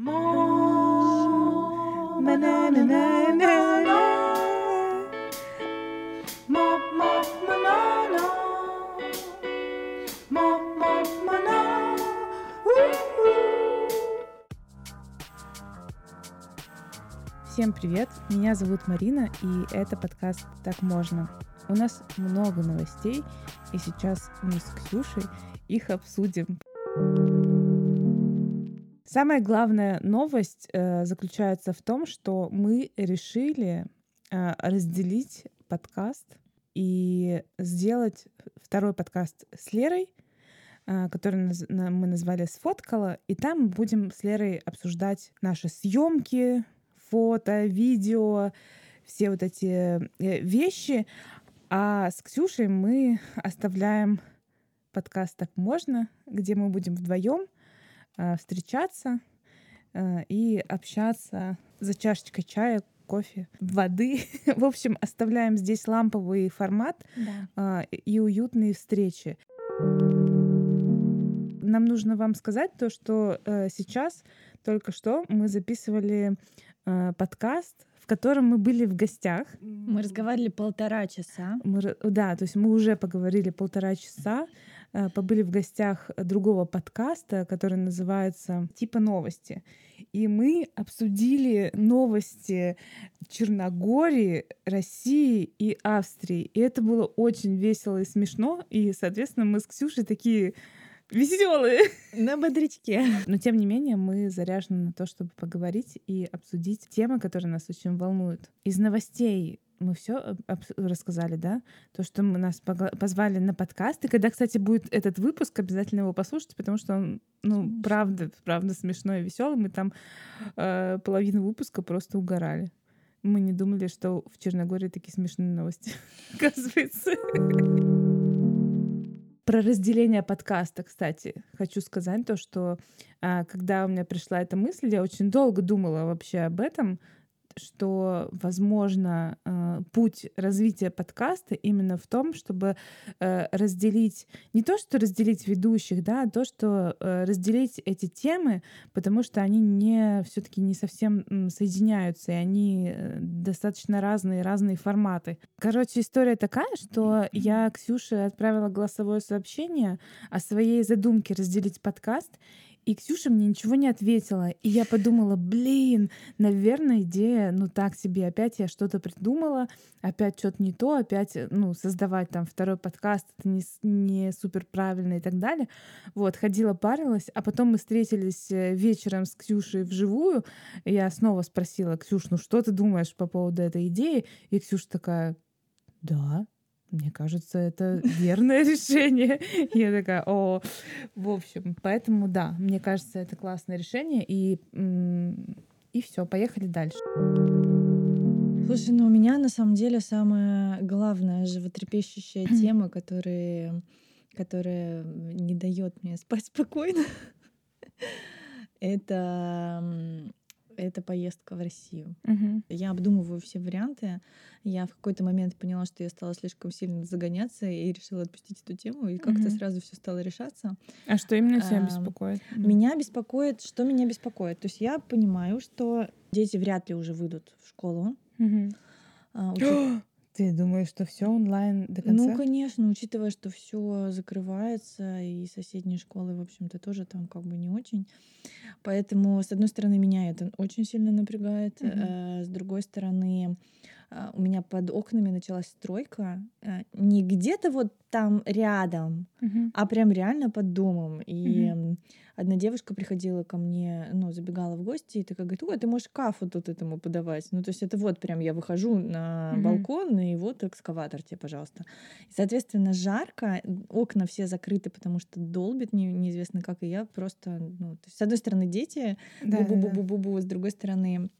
Всем привет! Меня зовут Марина, и это подкаст «Так можно». У нас много новостей, и сейчас мы с Ксюшей их обсудим. Самая главная новость э, заключается в том, что мы решили э, разделить подкаст и сделать второй подкаст с Лерой, э, который наз- мы назвали «Сфоткала», и там будем с Лерой обсуждать наши съемки, фото, видео, все вот эти э, вещи. А с Ксюшей мы оставляем подкаст «Так можно», где мы будем вдвоем встречаться э, и общаться за чашечкой чая, кофе, воды. В общем, оставляем здесь ламповый формат Да. э, и уютные встречи. Нам нужно вам сказать то, что э, сейчас только что мы записывали э, подкаст, в котором мы были в гостях. Мы разговаривали полтора часа. Мы, ра- да, то есть мы уже поговорили полтора часа, э, побыли в гостях другого подкаста, который называется «Типа новости». И мы обсудили новости Черногории, России и Австрии. И это было очень весело и смешно. И, соответственно, мы с Ксюшей такие веселые. На бодрячке. Но тем не менее мы заряжены на то, чтобы поговорить и обсудить темы, которые нас очень волнуют. Из новостей мы все рассказали, да? То, что мы нас позвали на подкаст. И когда, кстати, будет этот выпуск, обязательно его послушайте, потому что он, ну, Смешно. правда, правда смешной и веселый. Мы там э, половину выпуска просто угорали. Мы не думали, что в Черногории такие смешные новости, оказывается. Про разделение подкаста, кстати, хочу сказать то, что а, когда у меня пришла эта мысль, я очень долго думала вообще об этом, что, возможно, э, путь развития подкаста именно в том, чтобы э, разделить, не то, что разделить ведущих, да, а то, что э, разделить эти темы, потому что они не все-таки не совсем соединяются, и они достаточно разные, разные форматы. Короче, история такая, что я Ксюше отправила голосовое сообщение о своей задумке разделить подкаст, и Ксюша мне ничего не ответила. И я подумала, блин, наверное, идея, ну так себе, опять я что-то придумала, опять что-то не то, опять, э, ну, создавать там второй подкаст, это не, не супер правильно и так далее. Вот, ходила, парилась, а потом мы встретились э, вечером с Ксюшей вживую, я снова спросила, Ксюш, ну что ты думаешь по поводу этой идеи? И Ксюша такая, да, мне кажется, это верное решение. Я такая, о, в общем, поэтому да, мне кажется, это классное решение, и, и все, поехали дальше. Слушай, ну у меня на самом деле самая главная животрепещущая тема, которая, которая не дает мне спать спокойно, это, это поездка в Россию. Мгм. Я обдумываю все варианты. Я в какой-то момент поняла, что я стала слишком сильно загоняться и решила отпустить эту тему, и как-то Мгм. сразу все стало решаться. А что именно тебя Ам, беспокоит? Меня беспокоит, что меня беспокоит. То есть я понимаю, что дети вряд ли уже выйдут в школу. Мгм. А, учит- Ты думаешь, что все онлайн до конца? Ну, конечно, учитывая, что все закрывается, и соседние школы, в общем-то, тоже там как бы не очень. Поэтому, с одной стороны, меня это очень сильно напрягает. Э, С другой стороны, у меня под окнами началась стройка. э, Не где-то вот там рядом, Мгм. а прям реально под домом. И м, одна девушка приходила ко мне, ну, забегала в гости, и такая говорит, ой, ты можешь кафу тут этому подавать. Ну, то есть это вот прям я выхожу на Мгм. балкон, и вот экскаватор тебе, пожалуйста. И, соответственно, жарко, окна все закрыты, потому что долбит не- неизвестно как, и я просто, ну, то есть, с одной стороны, дети, Да, да, да. бу-бу-бу-бу-бу, с другой стороны,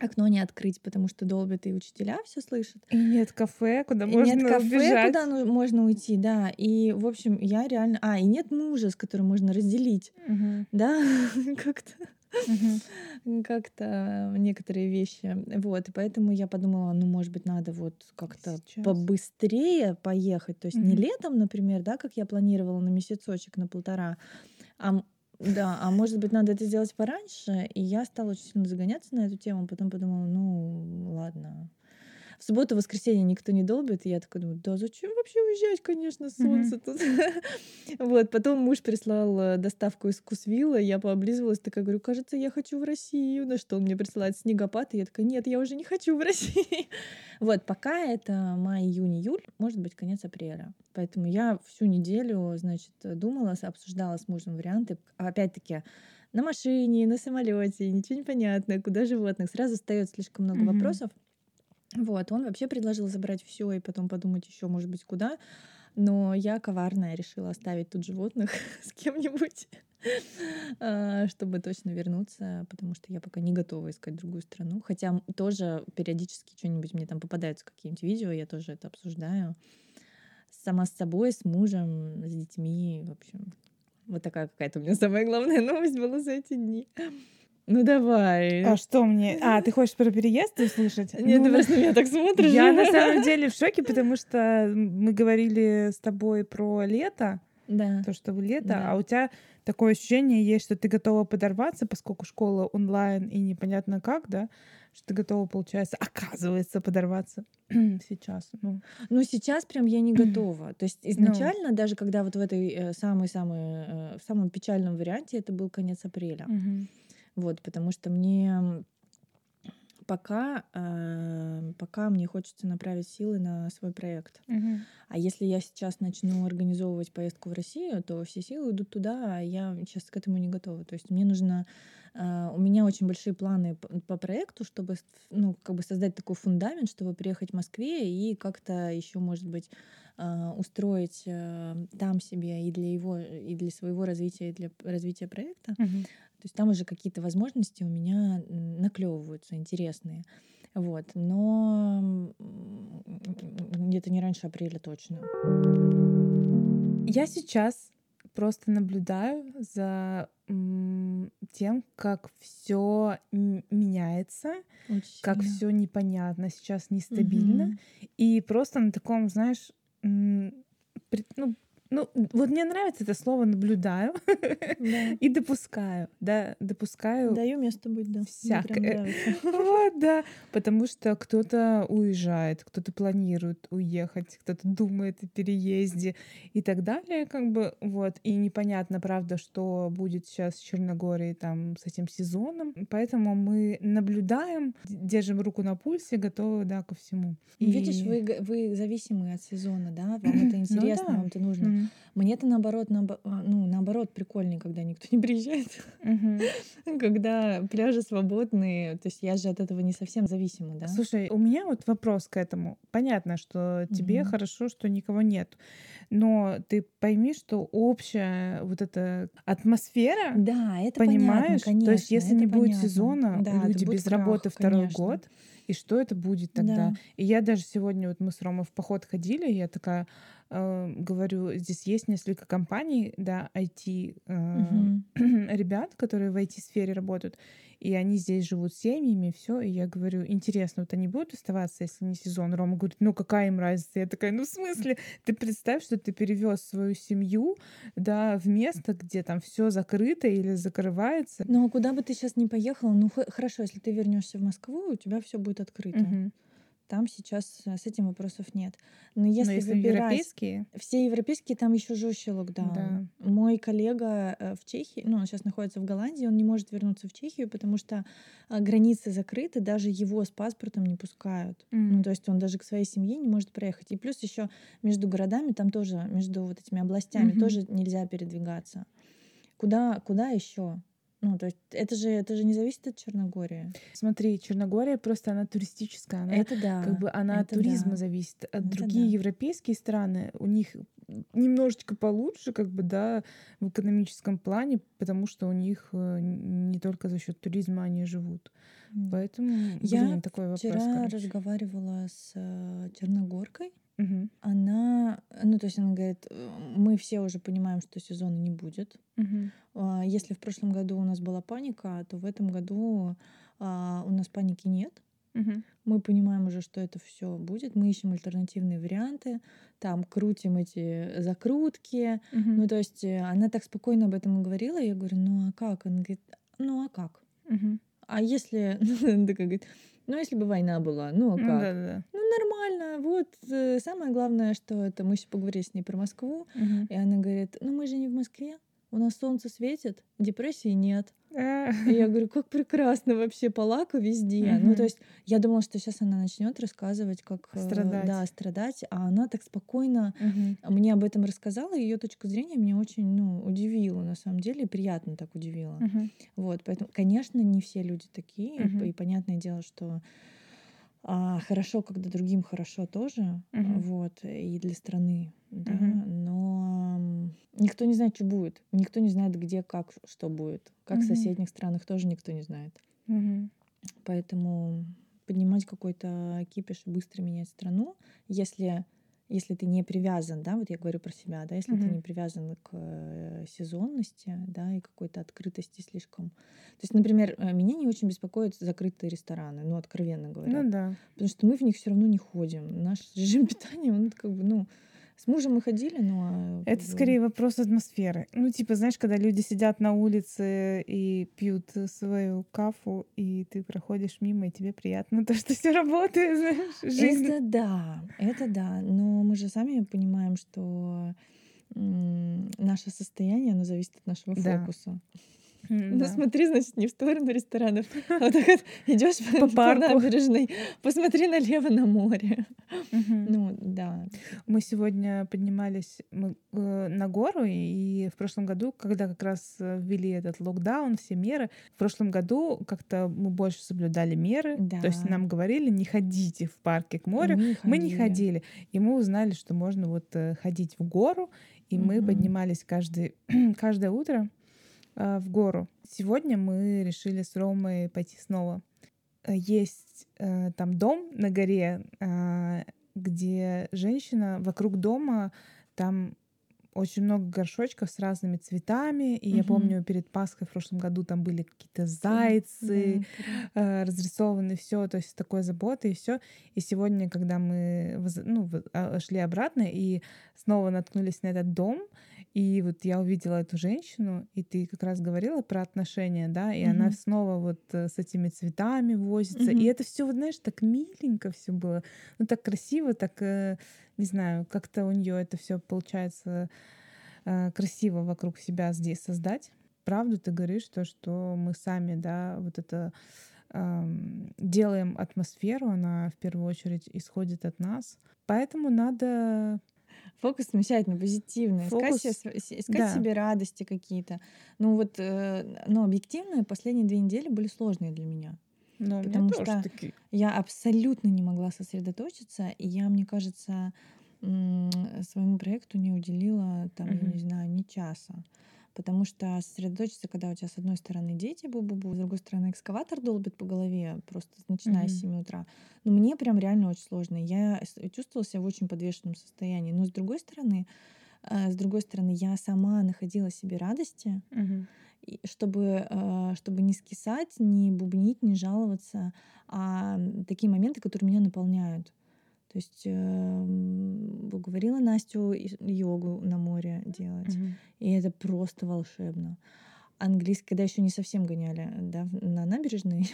окно не открыть, потому что долбит, и учителя все слышат. И нет кафе, куда И можно нет кафе, убежать. куда ну- можно уйти, да. И, в общем, я реально... А, и нет мужа, с которым можно разделить, Мгм. да, как-то как-то некоторые вещи. Вот, и поэтому я подумала, ну, может быть, надо вот как-то Сейчас. побыстрее поехать. То есть не Мгм. летом, например, да, как я планировала на месяцочек, на полтора, а Да, а может быть, надо это сделать пораньше. И я стала очень сильно загоняться на эту тему, потом подумала, ну, ладно, в субботу, воскресенье никто не долбит, и я такая думаю, да зачем вообще уезжать, конечно, солнце тут. Вот, потом муж прислал э, доставку из Кусвилла, я пооблизывалась, такая говорю, кажется, я хочу в Россию, на что он мне присылает снегопад, и я такая, нет, я уже не хочу в Россию. Вот, пока это май, июнь, июль, может быть, конец апреля. Поэтому я всю неделю, значит, думала, обсуждала с мужем варианты. Опять-таки, на машине, на самолете, ничего не понятно, куда животных. Сразу встает слишком много mm-hmm. вопросов. Вот, он вообще предложил забрать все и потом подумать еще, может быть, куда. Но я коварная решила оставить тут животных с кем-нибудь, а, чтобы точно вернуться, потому что я пока не готова искать другую страну. Хотя тоже периодически что-нибудь мне там попадаются какие-нибудь видео, я тоже это обсуждаю. Сама с собой, с мужем, с детьми, в общем. Вот такая какая-то у меня самая главная новость была за эти дни. Ну давай. А что мне? А, ты хочешь про переезд услышать? Нет, ну, ты просто меня так смотришь. Я на самом деле в шоке, потому что мы говорили с тобой про лето. Да. То, что лето, да. а у тебя такое ощущение есть, что ты готова подорваться, поскольку школа онлайн и непонятно как, да, что ты готова, получается, оказывается, подорваться сейчас. Ну. ну, сейчас прям я не готова. То есть ну. изначально, ну. даже когда вот в этой э, самой-самой, э, в самом печальном варианте, это был конец апреля. Угу. Вот, потому что мне пока, э, пока мне хочется направить силы на свой проект. Угу. А если я сейчас начну организовывать поездку в Россию, то все силы идут туда, а я сейчас к этому не готова. То есть мне нужно... Э, у меня очень большие планы по, по проекту, чтобы ну, как бы создать такой фундамент, чтобы приехать в Москве и как-то еще, может быть, э, устроить э, там себе и для его, и для своего развития, и для развития проекта. Угу. То есть там уже какие-то возможности у меня наклевываются интересные. Вот. Но где-то не раньше апреля точно. Я сейчас просто наблюдаю за тем, как все меняется, Очень как все непонятно, сейчас нестабильно. Угу. И просто на таком, знаешь, ну, ну, вот мне нравится это слово «наблюдаю» да. и «допускаю». Да, допускаю. Даю место быть, да. Всякое. Вот, да. Потому что кто-то уезжает, кто-то планирует уехать, кто-то думает о переезде и так далее, как бы, вот. И непонятно, правда, что будет сейчас в Черногории там с этим сезоном. Поэтому мы наблюдаем, держим руку на пульсе, готовы, да, ко всему. Видишь, вы, вы зависимы от сезона, да? Вам это ну интересно, ну, да. вам это нужно. Мне-то наоборот, наоборот, ну, наоборот, прикольнее, когда никто не приезжает. Когда пляжи свободные. То есть я же от этого не совсем зависима, да? Слушай, у меня вот вопрос к этому. Понятно, что тебе хорошо, что никого нет. Но ты пойми, что общая вот эта атмосфера, да, это понимаешь? Понятно, конечно, То есть если не будет понятно. сезона, да, люди без работы второй конечно. год, и что это будет тогда? Да. И я даже сегодня, вот мы с Ромой в поход ходили, я такая, э, говорю, здесь есть несколько компаний, да, IT э, Мгм. ребят, которые в IT-сфере работают, и они здесь живут семьями, все. И я говорю, интересно, вот они будут оставаться, если не сезон? Рома говорит, ну какая им разница? Я такая, ну в смысле? Ты представь, что ты перевез свою семью, да, в место, где там все закрыто или закрывается. Ну а куда бы ты сейчас не поехала, ну хорошо, если ты вернешься в Москву, у тебя все будет открыто. Мгм. Там сейчас э, с этим вопросов нет. Но если, Но если выбирать европейские, все европейские, там еще жестче локдаун. да. Мой коллега э, в Чехии, ну, он сейчас находится в Голландии, он не может вернуться в Чехию, потому что а, границы закрыты, даже его с паспортом не пускают. Ну, М. то есть он даже к своей семье не может проехать. И плюс еще между городами, там тоже, между вот этими областями Мгм. тоже нельзя передвигаться. Куда, куда еще? Ну, то есть это же, это же не зависит от Черногории. Смотри, Черногория просто она туристическая, она Это да. как бы она от туризма да. зависит. От Это другие да. европейские страны у них немножечко получше, как бы, да, в экономическом плане, потому что у них э, не только за счет туризма они живут. Поэтому, Я блин, такой вопрос, Вчера короче. разговаривала с э, черногоркой. Мгм. Она, ну, то есть она говорит, «Э, мы все уже понимаем, что сезона не будет. А, Если в прошлом году у нас была паника, то в этом году а, у нас паники нет. Мгм. Мы понимаем уже, что это все будет. Мы ищем альтернативные варианты, там крутим эти закрутки. Мгм. Ну, то есть э, она так спокойно об этом говорила. Я говорю, ну а как? Она говорит, ну а как? Мгм. А если, такая говорит, ну если бы война была, ну а Ну как? да-да-да. Ну нормально, вот э, самое главное, что это мы еще поговорили с ней про Москву, Мгм. и она говорит, ну мы же не в Москве, у нас солнце светит, депрессии нет. А. И я говорю, как прекрасно вообще, полака везде. Ну, Мгм. то есть я думала, что сейчас она начнет рассказывать, как э, Страдать. да, страдать, а она так спокойно Мгм. мне об этом рассказала, ее точка зрения меня очень ну, удивила, на самом деле, приятно так удивила. Мгм. Вот, поэтому, конечно, не все люди такие, и понятное дело, что а, хорошо, когда другим хорошо тоже, Мгм. вот, и для страны, да, Мгм. но никто не знает, что будет, никто не знает, где, как, что будет, как в Мгм. соседних странах тоже никто не знает, Мгм. поэтому поднимать какой-то кипиш и быстро менять страну, если если ты не привязан, да, вот я говорю про себя, да, если ты Мгм. не привязан к э, сезонности, да, и какой-то открытости слишком. То есть, например, э, меня не очень беспокоят закрытые рестораны, ну, откровенно говоря. Ну да. Потому что мы в них все равно не ходим. Наш режим питания, он как бы, ну, с мужем мы ходили, но... Это скорее вопрос атмосферы. Ну, типа, знаешь, когда люди сидят на улице и пьют свою кафу, и ты проходишь мимо, и тебе приятно то, что все работает, знаешь, жизнь. Это да, это да. Но мы же сами понимаем, что наше состояние, оно зависит от нашего Да. фокуса. М, Ну да. смотри, значит, не в сторону ресторанов, а вот так вот идешь по, По по парку. набережной, посмотри налево на море. Мгм. Ну да. Мы сегодня поднимались мы, э, на гору, и в прошлом году, когда как раз э, ввели этот локдаун, все меры, в прошлом году как-то мы больше соблюдали меры. То есть Да. нам говорили, не ходите в парке к морю. Мы Мы не ходили. И мы узнали, что можно вот э, ходить в гору. И мы Мгм. поднимались каждый, каждое утро э, в гору. Сегодня мы решили с Ромой пойти снова. Э, Есть э, там дом на горе, э, где женщина вокруг дома, там очень много горшочков с разными цветами. И я Мгм. помню, перед Пасхой в прошлом году там были какие-то зайцы, э, разрисованы все, то есть такой заботой и все. И сегодня, когда мы ну, а, шли обратно и снова наткнулись на этот дом, и вот я увидела эту женщину, и ты как раз говорила про отношения, да, и она Мгм. снова вот э, с этими цветами возится, и Мгм. это все, вот знаешь, так миленько все было, ну так красиво, так э, не знаю, как-то у нее это все получается э, красиво вокруг себя здесь создать. Правду ты говоришь, то, что мы сами, да, вот это делаем атмосферу, она в первую очередь исходит от нас. Поэтому надо Фокус смещать на позитивное, искать, Фокус, себе св- с- искать да. себе радости какие-то. Ну вот, э, но объективно последние две недели были сложные для меня. Но у меня Потому что такие. Я абсолютно не могла сосредоточиться, и я, мне кажется, своему проекту не уделила, там, я Мгм. не знаю, ни часа. Потому что сосредоточиться, когда у тебя с одной стороны дети бу-бу-бу, с другой стороны экскаватор долбит по голове, просто начиная с Мгм. 7 утра. Ну, мне прям реально очень сложно. Я с- чувствовала себя в очень подвешенном состоянии. Но с другой стороны, э, с другой стороны, я сама находила себе радости, и чтобы, э, чтобы не скисать, не бубнить, не жаловаться, а такие моменты, которые меня наполняют. То есть эм, уговорила Настю йогу на море делать. Мгм. И это просто волшебно. Английский, когда еще не совсем гоняли да, в- на набережной.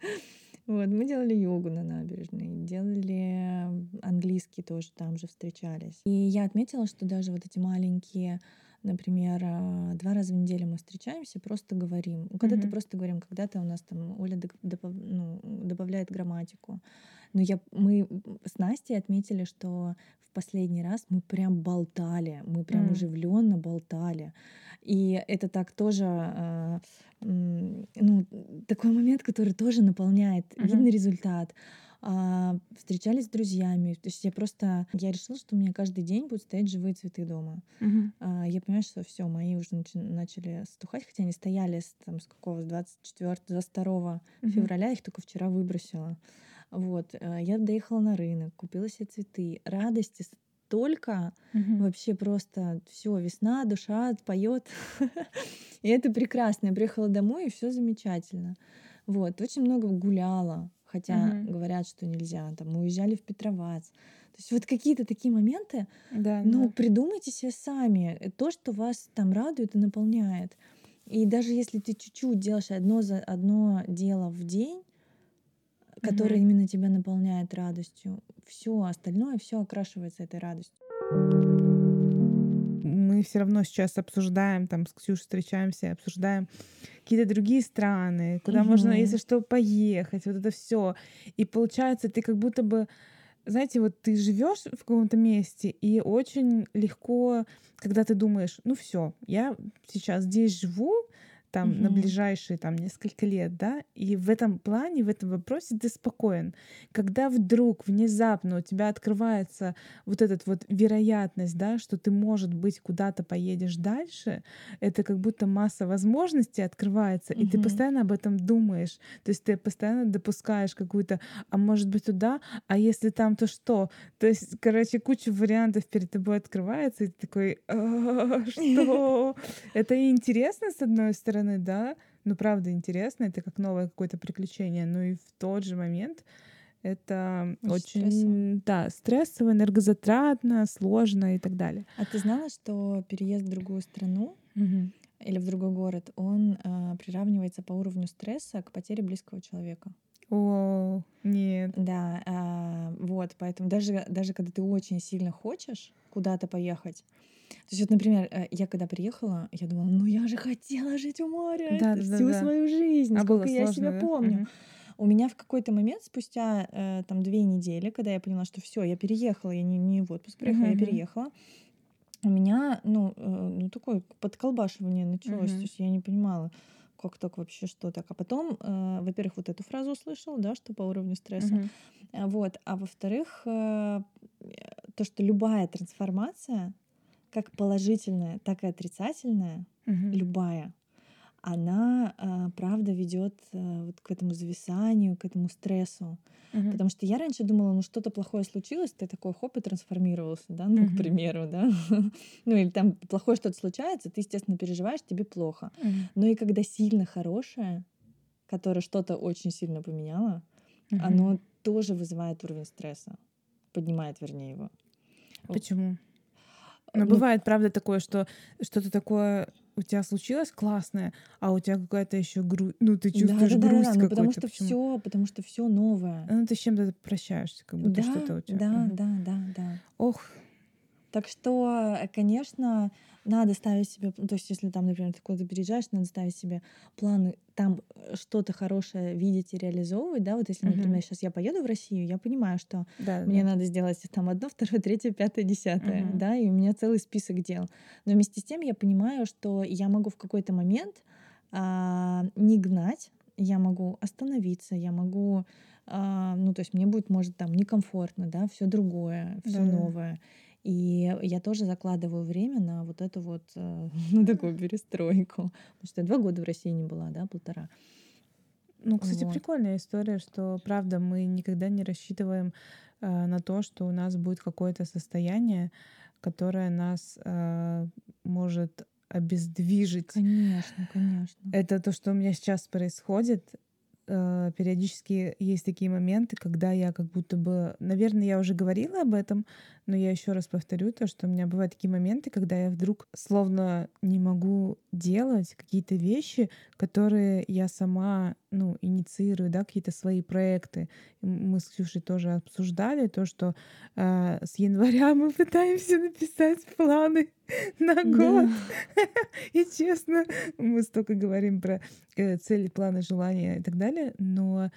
Вот, мы делали йогу на набережной, делали английский тоже там же встречались. И я отметила, что даже вот эти маленькие, например, а, два раза в неделю мы встречаемся, просто говорим. Ну, Когда-то Мгм. просто говорим, когда-то у нас там Оля допов- ну, добавляет грамматику. Но я, мы с Настей отметили, что в последний раз мы прям болтали, мы прям М. оживленно болтали. И это так тоже, а, ну, такой момент, который тоже наполняет. Мгм. Видно результат. А, встречались с друзьями. То есть я просто, я решила, что у меня каждый день будут стоять живые цветы дома. Мгм. А, я понимаю, что все, мои уже начи- начали стухать, хотя они стояли с, там, с какого, с 24 22 Мгм. февраля, я их только вчера выбросила. Вот, э, я доехала на рынок, купила себе цветы. Радости столько, Мгм. вообще просто все, весна, душа поет. И это прекрасно. Я приехала домой, и все замечательно. Вот, очень много гуляла, хотя Мгм. говорят, что нельзя. Там мы уезжали в Петровац. То есть вот какие-то такие моменты, Да, ну, да. придумайте себе сами э, то, что вас там радует и наполняет. И даже если ты чуть-чуть делаешь одно за одно дело в день, которое Мгм. именно тебя наполняет радостью, все остальное все окрашивается этой радостью. Мы все равно сейчас обсуждаем, там с Ксюшей встречаемся, обсуждаем какие-то другие страны, куда можно, если что, поехать, вот это все. И получается, ты как будто бы, знаете, вот ты живешь в каком-то месте, и очень легко, когда ты думаешь, ну все, я сейчас здесь живу, там на Мгм. ближайшие там несколько лет, да, и в этом плане, в этом вопросе ты спокоен. Когда вдруг внезапно у тебя открывается вот эта вот вероятность, да, что ты, может быть, куда-то поедешь дальше, это как будто масса возможностей открывается, и ты постоянно об этом думаешь. То есть ты постоянно допускаешь какую-то, а может быть туда, а если там, то что? То есть, короче, куча вариантов перед тобой открывается, и ты такой, «А, что? Это интересно, с одной стороны, да, ну правда интересно, это как новое какое-то приключение, но и в тот же момент это Очень очень, стрессово. да, стрессово, энергозатратно, сложно и так далее. А ты знала, что переезд в другую страну Мгм. или в другой город, он а, приравнивается по уровню стресса к потере близкого человека? О, нет. Да, а, вот, поэтому даже, даже когда ты очень сильно хочешь куда-то поехать, то есть вот, например, э, я когда приехала, я думала, ну я же хотела жить у моря Да, всю да. свою жизнь, А сколько я сложно, себя да? помню. Мгм. У меня в какой-то момент, спустя э, там две недели, когда я поняла, что все, я переехала, я не, не в отпуск приехала, я Мгм, мгм. переехала, у меня, ну, э, ну такое подколбашивание началось, то Мгм. есть я не понимала, как так вообще, что так. А потом, э, во-первых, вот эту фразу услышала, да, что по уровню стресса, Мгм. а, Вот. А во-вторых, э, то, что любая трансформация, как положительная, так и отрицательная, Мгм. любая, она а, правда ведет а, вот к этому зависанию, к этому стрессу. Мгм. Потому что я раньше думала, ну что-то плохое случилось, ты такой хоп и трансформировался, да, ну, к Мгм. примеру, да. Ну или там плохое что-то случается, ты, естественно, переживаешь, тебе плохо. Мгм. Но и когда сильно хорошее, которое что-то очень сильно поменяло, Мгм. оно тоже вызывает уровень стресса. Поднимает, вернее, его. Почему? Но Ну, бывает, правда, такое, что что-то такое у тебя случилось классное, а у тебя какая-то еще грусть. Ну, ты чувствуешь да-да-да-да-да, грусть ну потому что Почему? все, потому что все новое. Ну, ты с чем-то прощаешься, как будто что-то Да, у тебя. да, Мгм. да, да, да. Ох, Так что, э, конечно, надо ставить себе, ну, то есть, если там, например, ты куда-то переезжаешь, надо ставить себе планы, там э, что-то хорошее видеть и реализовывать, да, вот если, например, сейчас я поеду в Россию, я понимаю, что да, мне да. надо сделать там одно, второе, третье, пятое, десятое, Мгм. да, и у меня целый список дел. Но вместе с тем я понимаю, что я могу в какой-то момент а, не гнать, я могу остановиться, я могу, а, ну, то есть мне будет, может, там некомфортно, да, все другое, все Да-да. новое. И я тоже закладываю время на вот эту вот, э, ну, такую перестройку. Потому что я два года в России не была, да, полтора. Ну, кстати, Вот. прикольная история, что, правда, мы никогда не рассчитываем э, на то, что у нас будет какое-то состояние, которое нас э, может обездвижить. Конечно, конечно. Это то, что у меня сейчас происходит. Э, Периодически есть такие моменты, когда я как будто бы, наверное, я уже говорила об этом, но я еще раз повторю то, что у меня бывают такие моменты, когда я вдруг словно не могу делать какие-то вещи, которые я сама, ну, инициирую, да, какие-то свои проекты. Мы с Ксюшей тоже обсуждали то, что э, с января мы пытаемся написать планы на год. Да. И честно, мы столько говорим про э, цели, планы, желания и так далее, но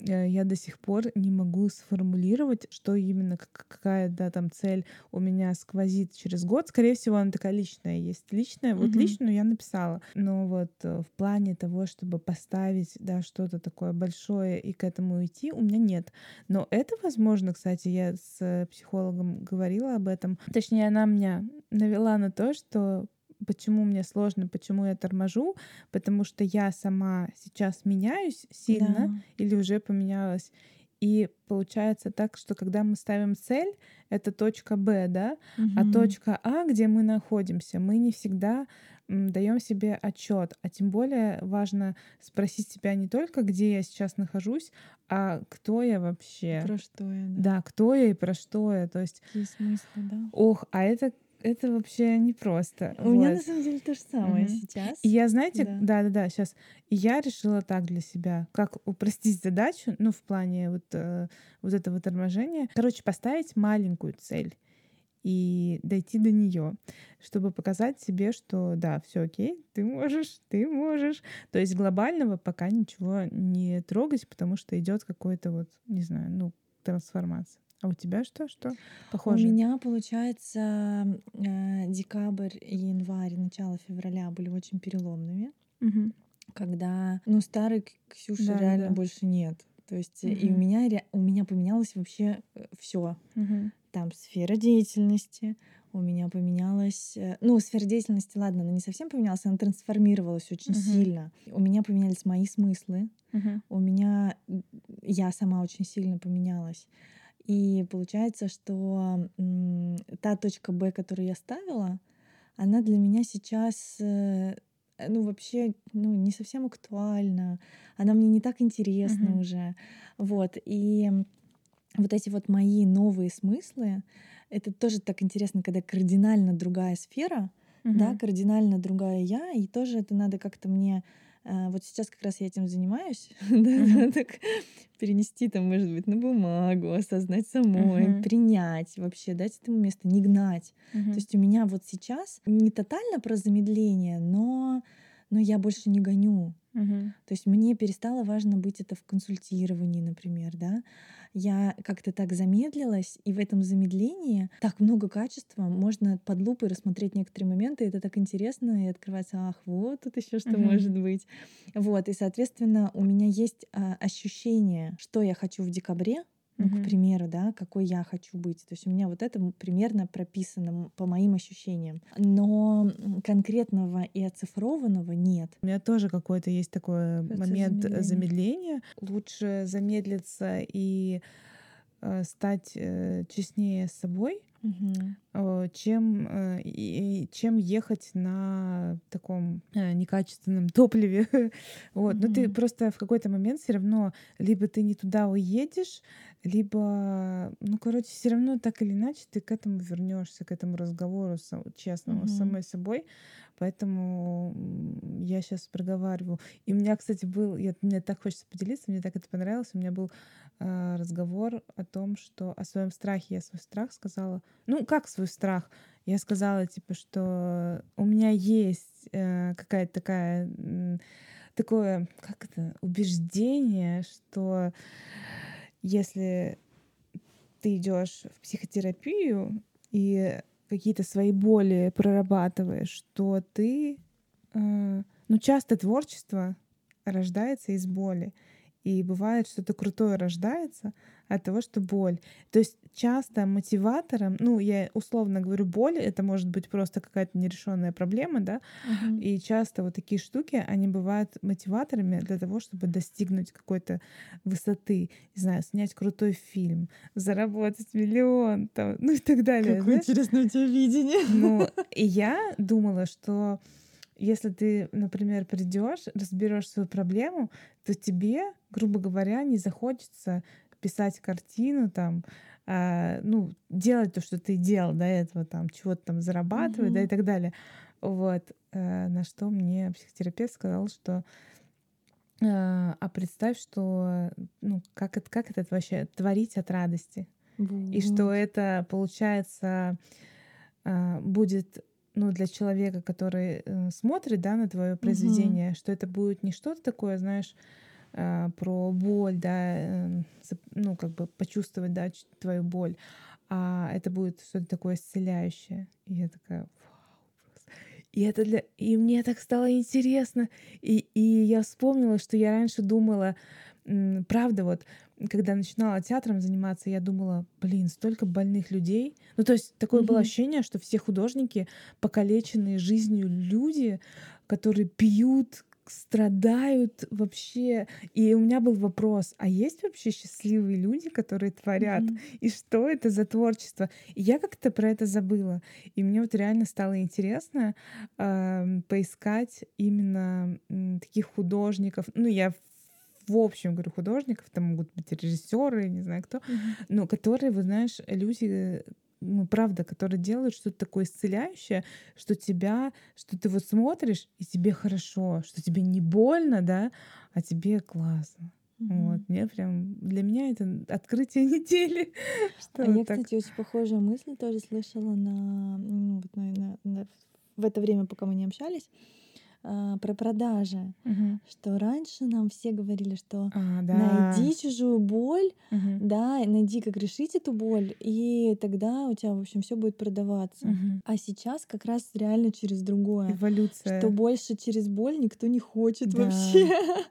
я до сих пор не могу сформулировать, что именно, как- какая да, там цель у меня сквозит через год. Скорее всего, она такая личная есть. Личная, вот Мгм. личную я написала. Но вот э, в плане того, чтобы поставить да, что-то такое большое и к этому идти, у меня нет. Но это возможно, кстати, я с э, психологом говорила об этом. Точнее, она меня навела на то, что почему мне сложно, почему я торможу, потому что я сама сейчас меняюсь сильно Да. или уже поменялась. И получается так, что когда мы ставим цель, это точка Б, да, а Мгм. точка А, где мы находимся, мы не всегда даем себе отчет, а тем более важно спросить себя не только, где я сейчас нахожусь, а кто я вообще. Про что я, да. Да, кто я и про что я. То есть, Какие смыслы, да. ох, а это это вообще непросто. У меня на самом деле то же самое Мгм. сейчас. И я, знаете, Да. да, да, да, сейчас. И я решила так для себя, как упростить задачу, ну, в плане вот, э, вот этого торможения. Короче, поставить маленькую цель и дойти до нее, чтобы показать себе, что да, все окей, ты можешь, ты можешь. То есть глобального пока ничего не трогать, потому что идет какой-то вот, не знаю, ну, трансформация. А у тебя что? Что похоже? У меня, получается, э, декабрь и январь, начало февраля были очень переломными, Мгм. когда, ну, старой К- Ксюши Да, реально да. больше нет. То есть э, и у меня у меня поменялось вообще все. Мгм. Там сфера деятельности, у меня поменялась, э, ну, сфера деятельности, ладно, она не совсем поменялась, она трансформировалась очень Мгм. сильно. У меня поменялись мои смыслы, Мгм. у меня я сама очень сильно поменялась. И получается, что та точка Б, которую я ставила, она для меня сейчас, э, ну, вообще, ну, не совсем актуальна. Она мне не так интересна Мгм. уже. Вот. И вот эти вот мои новые смыслы, это тоже так интересно, когда кардинально другая сфера, да, Мгм. кардинально другая я, и тоже это надо как-то мне вот сейчас как раз я этим занимаюсь, да, Мгм. так перенести там, может быть, на бумагу, осознать самой, принять вообще, дать этому место, не гнать. То есть у меня вот сейчас не тотально про замедление, но, но я больше не гоню. Мгм. То есть мне перестало важно быть это в консультировании, например, да. Я как-то так замедлилась, и в этом замедлении так много качества, можно под лупой рассмотреть некоторые моменты, это так интересно, и открывается, ах, вот тут еще что Мгм. может быть. Вот, и, соответственно, у меня есть а, ощущение, что я хочу в декабре, ну, к примеру, да, какой я хочу быть. То есть у меня вот это примерно прописано по моим ощущениям. Но конкретного и оцифрованного нет. У меня тоже какой-то есть такой Процесс момент э, замедления. замедления. Лучше замедлиться и э, стать э, честнее с собой, э, чем, э, и- чем ехать на таком э, некачественном топливе. Вот. Но ты просто в какой-то момент все равно либо ты не туда уедешь, либо, ну, короче, все равно так или иначе ты к этому вернешься, к этому разговору честному с Мгм. самой собой. Поэтому я сейчас проговариваю. И у меня, кстати, был, я, мне так хочется поделиться, мне так это понравилось. У меня был а, разговор о том, что о своем страхе. Я свой страх сказала. Ну, как свой страх? Я сказала, типа, что у меня есть э, какая-то такая м, такое, как это, убеждение, что если ты идешь в психотерапию и какие-то свои боли прорабатываешь, то ты, э, ну, часто творчество рождается из боли. И бывает, что-то крутое рождается от того, что боль. То есть часто мотиватором, ну, я условно говорю, боль, это может быть просто какая-то нерешенная проблема, да, Мгм. и часто вот такие штуки, они бывают мотиваторами для того, чтобы достигнуть какой-то высоты, не знаю, снять крутой фильм, заработать миллион, там, ну и так далее. Какое знаешь. интересное у тебя видение. Ну, и я думала, что если ты, например, придешь, разберешь свою проблему, то тебе, грубо говоря, не захочется писать картину там, а, ну, делать то, что ты делал до этого, там, чего-то там зарабатывать, да, и так далее. Вот. э, На что мне психотерапевт сказал, что э, а представь, что, ну, как это, как это вообще творить от радости? И что это, получается, а, будет ну, для человека, который э, смотрит да, на твое произведение, что это будет не что-то такое, знаешь, а, про боль, да, э, ну, как бы почувствовать, да, твою боль, а это будет что-то такое исцеляющее. И я такая. И это для... И мне так стало интересно. И, и я вспомнила, что я раньше думала, правда, вот, когда начинала театром заниматься, я думала, блин, столько больных людей. Ну, то есть такое было Мгм. ощущение, что все художники покалеченные жизнью люди, которые пьют, страдают вообще. И у меня был вопрос, а есть вообще счастливые люди, которые творят? Мгм. И что это за творчество? И я как-то про это забыла. И мне вот реально стало интересно ам, поискать именно м, таких художников. Ну, я в общем говорю художников, там могут быть режиссеры, не знаю кто, но которые, вы знаешь, люди, ну, правда, которые делают что-то такое исцеляющее, что тебя, что ты вот смотришь, и тебе хорошо, что тебе не больно, да, а тебе классно. Вот, Мгм. мне прям, для меня это открытие недели, что А я, вот так. кстати, очень похожую мысль тоже слышала на, ну, вот на- на- на- в это время, пока мы не общались, а, про продажи. Мгм. Что раньше нам все говорили, что А, да. найди чужую боль, Мгм. да, найди, как решить эту боль, и тогда у тебя, в общем, все будет продаваться. Мгм. А сейчас как раз реально через другое. Эволюция. Что больше через боль никто не хочет Да. вообще.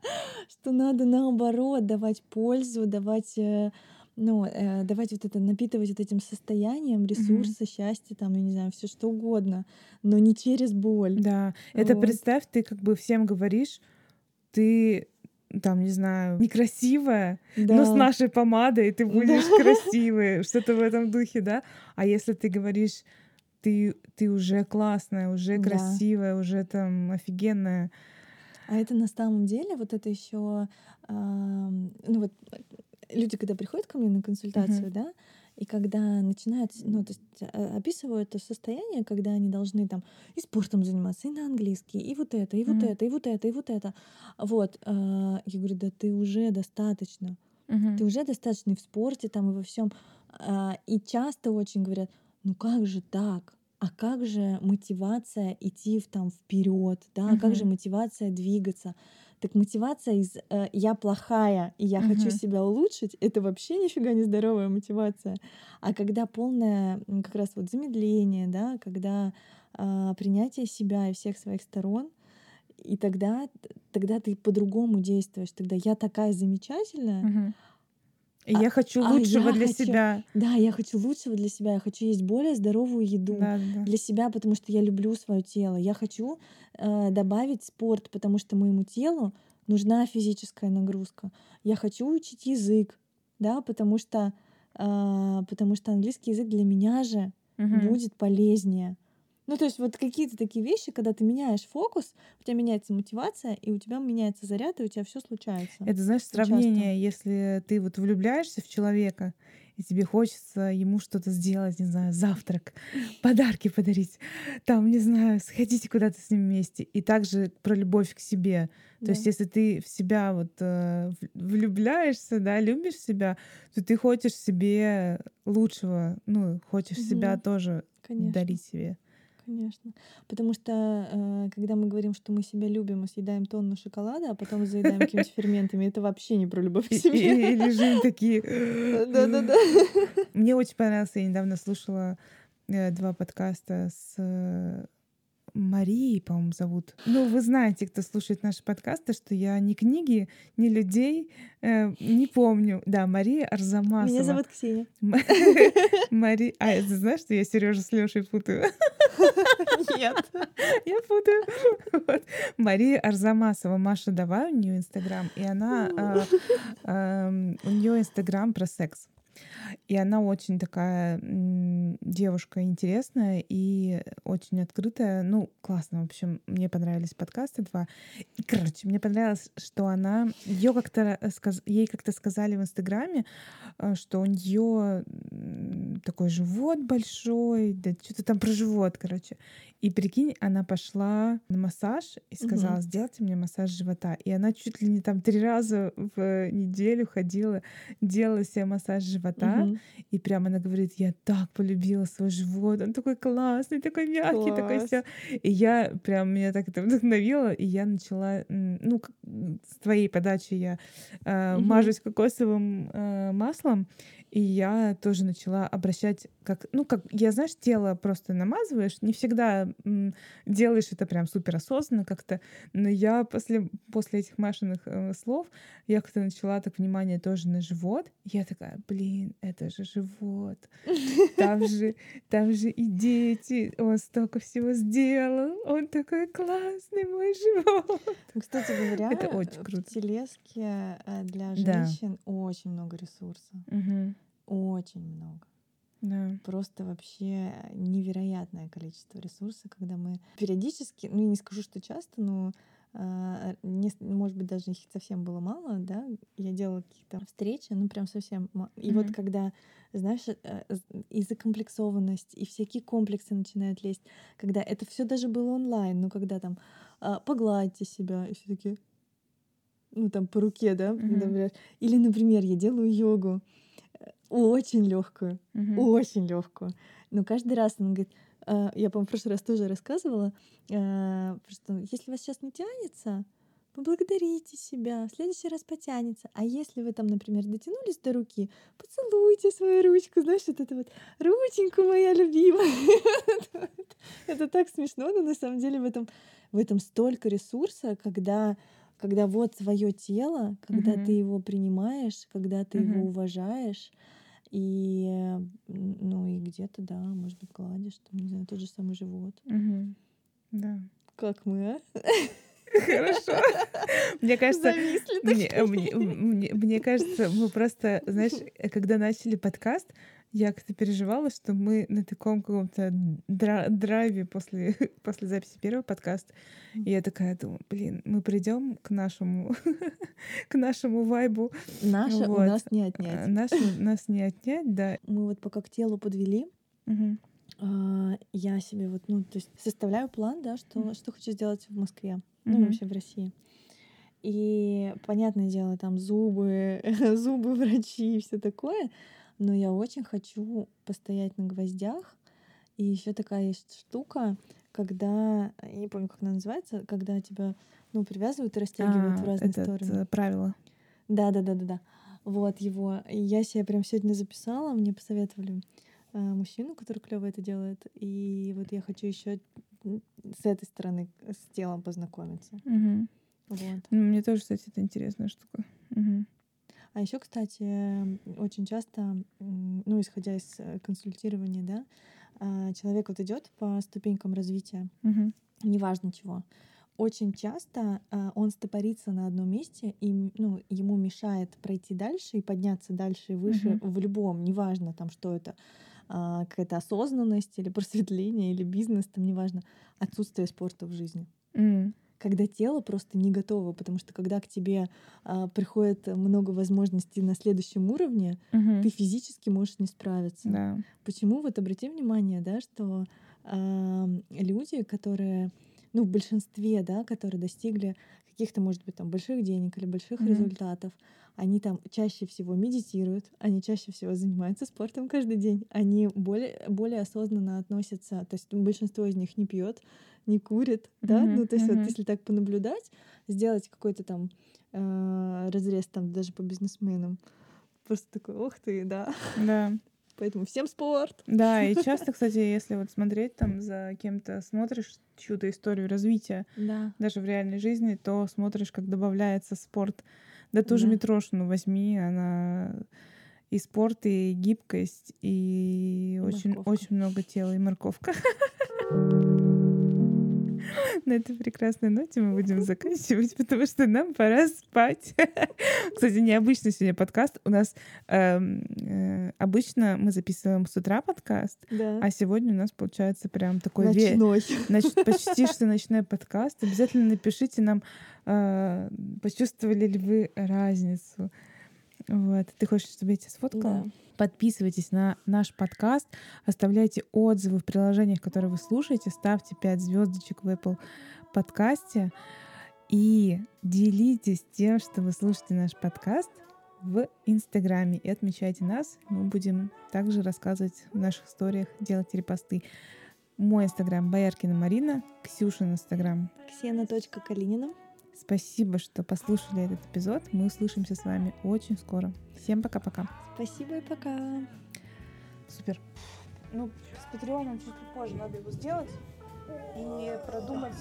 Что надо наоборот давать пользу, давать, э, ну, э, давать вот это, напитывать вот этим состоянием ресурсы, счастье, там, я не знаю, все что угодно, но не через боль. Да, это Вот. представь, ты как бы всем говоришь, ты там, не знаю, некрасивая, но с Да. нашей помадой ты будешь Да. красивой, что-то в этом духе, да? А если ты говоришь, ты, ты уже классная, уже Да. красивая, уже там офигенная. А это на самом деле вот это еще, ну вот э, люди, когда приходят ко мне на консультацию, да, и когда начинают, ну, то есть а, описывают то состояние, когда они должны там и спортом заниматься, и на английский, и вот это, и вот это, и вот это, и вот это. Вот, а, я говорю, да ты уже достаточно. Ты уже достаточно и в спорте, там, и во всем. И часто очень говорят, ну как же так? А как же мотивация идти в, там вперед, да? А как же мотивация двигаться? Так мотивация из э, я плохая и я хочу Мгм. себя улучшить, это вообще нифига не здоровая мотивация. А когда полное как раз вот замедление, да, когда а, принятие себя и всех своих сторон, и тогда, тогда ты по-другому действуешь. Тогда я такая замечательная, Мгм. А- я хочу а лучшего я для хочу- себя. Да, я хочу лучшего для себя, я хочу есть более здоровую еду Да, да. для себя, потому что я люблю свое тело. Я хочу э, добавить спорт, потому что моему телу нужна физическая нагрузка. Я хочу учить язык, да, потому что а, потому что английский язык для меня же Мгм. будет полезнее. Ну, то есть вот какие-то такие вещи, когда ты меняешь фокус, у тебя меняется мотивация, и у тебя меняется заряд, и у тебя все случается. Это, знаешь, Очень часто. сравнение, если ты вот влюбляешься в человека, и тебе хочется ему что-то сделать, не знаю, завтрак, подарки подарить, там, не знаю, сходите куда-то с ним вместе. И также про любовь к себе. То Да. есть, если ты в себя вот э, влюбляешься, да, любишь себя, то ты хочешь себе лучшего, ну, хочешь себя Мгм. тоже Конечно. дарить себе. Конечно. Потому что э, когда мы говорим, что мы себя любим и съедаем тонну шоколада, а потом заедаем какими-то ферментами, это вообще не про любовь к себе. и лежим такие. Да-да-да. Мне очень понравился, я недавно слушала э, два подкаста с э, Марией, по-моему, зовут. Ну, вы знаете, кто слушает наши подкасты, что я ни книги, ни людей э, не помню. Да, Мария Арзамасова. Меня зовут Ксения. М- Мари... А, ты знаешь, что я Сережу с Лешей путаю? Нет. Я путаю. Вот. Мария Арзамасова. Маша, давай у нее Инстаграм. И она... а, ам, У нее Инстаграм про секс. И она очень такая девушка интересная и очень открытая. Ну, классно. В общем, мне понравились подкасты два. И, короче, мне понравилось, что она... Ее как-то сказ- ей как-то сказали в Инстаграме, э, что у нее такой живот большой, да что-то там про живот, короче. И прикинь, она пошла на массаж и сказала, Мгм. сделайте мне массаж живота. И она чуть ли не там три раза в неделю ходила, делала себе массаж живота. Мгм. И прямо она говорит, я так полюбила свой живот, он такой классный, такой мягкий, такой Класс. все. И я прям, меня так это вдохновило, и я начала, ну, с твоей подачи я э, Мгм. мажусь кокосовым э, маслом, и я тоже начала обращать, как, ну, как, я, знаешь, тело просто намазываешь, не всегда м, делаешь это прям супер осознанно как-то, но я после, после этих Машиных э, слов, я как-то начала так внимание тоже на живот, я такая, блин, блин, это же живот. Там же, там же и дети. Он столько всего сделал. Он такой классный, мой живот. Ну, Кстати говоря, Это очень круто. в телеске э, для Да. женщин очень много ресурсов. Мгм. Очень много. Да. Просто вообще невероятное количество ресурсов, когда мы периодически, ну я не скажу, что часто, но не с- может быть, даже их совсем было мало, да, я делала какие-то встречи, ну прям совсем. ма- И вот Мгм. когда, знаешь, э, и закомплексованность, и всякие комплексы начинают лезть, когда это все даже было онлайн, ну когда там а, погладьте себя, и все таки ну там по руке, да, например. Или, например, я делаю йогу, э, очень легкую, Мгм. очень легкую. Но каждый раз он говорит, я, по-моему, в прошлый раз тоже рассказывала, э, что если вас сейчас не тянется, поблагодарите себя, в следующий раз потянется. А если вы там, например, дотянулись до руки, поцелуйте свою ручку, знаешь, вот это вот рученьку моя любимая. Это так смешно, но на самом деле в этом, в этом столько ресурса, когда когда вот твое тело, когда ты его принимаешь, когда ты его уважаешь, и, э, ну, и где-то, да, может быть, гладишь, там, не знаю, тот же самый живот. Мгм. Да. Как мы, а? Хорошо. Мне кажется, мне, мне, мне- мне кажется, мы просто, знаешь, когда начали подкаст, я как-то переживала, что мы на таком каком-то дра- драйве после, после записи первого подкаста. И я такая думаю, блин, мы придем к нашему, к нашему вайбу. Наше у Вот. нас не А, отнять. Нас, нас не отнять, да. Мы вот пока к телу подвели, а, я себе вот, ну, то есть составляю план, да, что, что хочу сделать в Москве, ну, вообще в России. И, понятное дело, там зубы, зубы, врачи и все такое, но я очень хочу постоять на гвоздях. И еще такая есть штука, когда, я не помню, как она называется, когда тебя, ну, привязывают и растягивают А, в разные этот, стороны. э, правило. Да, да, да, да, да. Вот его. И я себе прям сегодня записала, мне посоветовали э, мужчину, который клево это делает. И вот я хочу еще с этой стороны с телом познакомиться. Мгм. Вот. Ну, Мне тоже, кстати, это интересная штука. Мгм. А еще, кстати, очень часто, ну, исходя из э, консультирования, да, а, человек вот идет по ступенькам развития, Мгм. неважно чего. Очень часто а, он стопорится на одном месте, и ну, ему мешает пройти дальше и подняться дальше и выше Мгм. в любом, неважно там, что это, а, какая-то осознанность или просветление, или бизнес, там неважно, отсутствие спорта в жизни. М. Когда тело просто не готово, потому что когда к тебе а, приходит много возможностей на следующем уровне, Мгм. ты физически можешь не справиться. Да. Почему? Вот обрати внимание, да, что ам, люди, которые, ну, в большинстве, да, которые достигли каких-то, может быть, там больших денег или больших Мгм. результатов, они там чаще всего медитируют, они чаще всего занимаются спортом каждый день, они более, более осознанно относятся, то есть большинство из них не пьет, не курит, да, Мгм, ну то есть вот мгм. если так понаблюдать, сделать какой-то там э, разрез там даже по бизнесменам, просто такой, ох ты, да, Да. поэтому всем спорт. Да, и часто, кстати, если вот смотреть там за кем-то, смотришь чью-то историю развития, Да. даже в реальной жизни, то смотришь, как добавляется спорт. Да ту же Да. Митрошину возьми, она и спорт, и гибкость, и очень, морковка. очень много тела, и морковка. На этой прекрасной ноте мы будем заканчивать, потому что нам пора спать. Кстати, необычный сегодня подкаст. У нас эм, э, обычно мы записываем с утра подкаст, Да. а сегодня у нас получается прям такой ве- Ночной. Значит, почти что ночной подкаст. Обязательно напишите нам, э, почувствовали ли вы разницу. Вот. Ты хочешь, чтобы я тебя сфоткала? Да. Подписывайтесь на наш подкаст, оставляйте отзывы в приложениях, которые вы слушаете, ставьте 5 звездочек в Apple подкасте и делитесь тем, что вы слушаете наш подкаст в Инстаграме и отмечайте нас. Мы будем также рассказывать в наших историях, делать репосты. Мой Инстаграм Бояркина Марина, Ксюшин Инстаграм. Ксена.калинина. Спасибо, что послушали этот эпизод. Мы услышимся с вами очень скоро. Всем пока-пока. Спасибо и пока. Супер. Ну, с Патреоном чуть позже надо его сделать и продумать.